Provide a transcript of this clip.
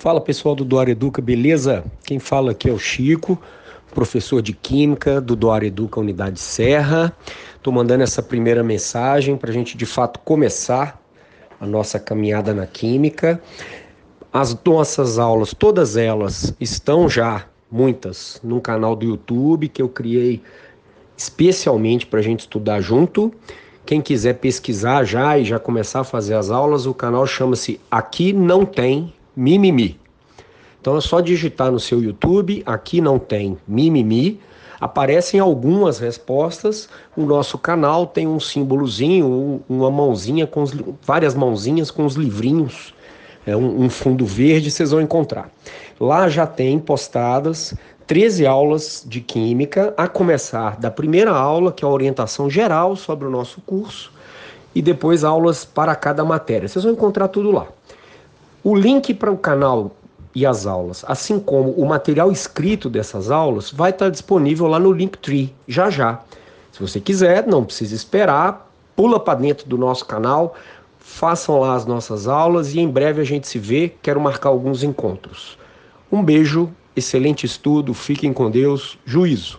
Fala pessoal do Doar Educa, beleza? Quem fala aqui é o Chico, professor de Química do Doar Educa Unidade Serra. Estou mandando essa primeira mensagem para a gente de fato começar a nossa caminhada na Química. As nossas aulas, todas elas, estão já, muitas, no canal do YouTube que eu criei especialmente para a gente estudar junto. Quem quiser pesquisar já e já começar a fazer as aulas, o canal chama-se Aqui Não Tem Mimimi. Então é só digitar no seu YouTube, aqui não tem mimimi, aparecem algumas respostas. O nosso canal tem um símbolozinho, uma mãozinha com os, várias mãozinhas com os livrinhos, é um, um fundo verde, vocês vão encontrar. Lá já tem postadas 13 aulas de química, a começar da primeira aula, que é a orientação geral sobre o nosso curso, e depois aulas para cada matéria. Vocês vão encontrar tudo lá. O link para o canal e as aulas, assim como o material escrito dessas aulas, vai estar disponível lá no Linktree, já já. Se você quiser, não precisa esperar, pula para dentro do nosso canal, façam lá as nossas aulas e em breve a gente se vê. Quero marcar alguns encontros. Um beijo, excelente estudo, fiquem com Deus, juízo.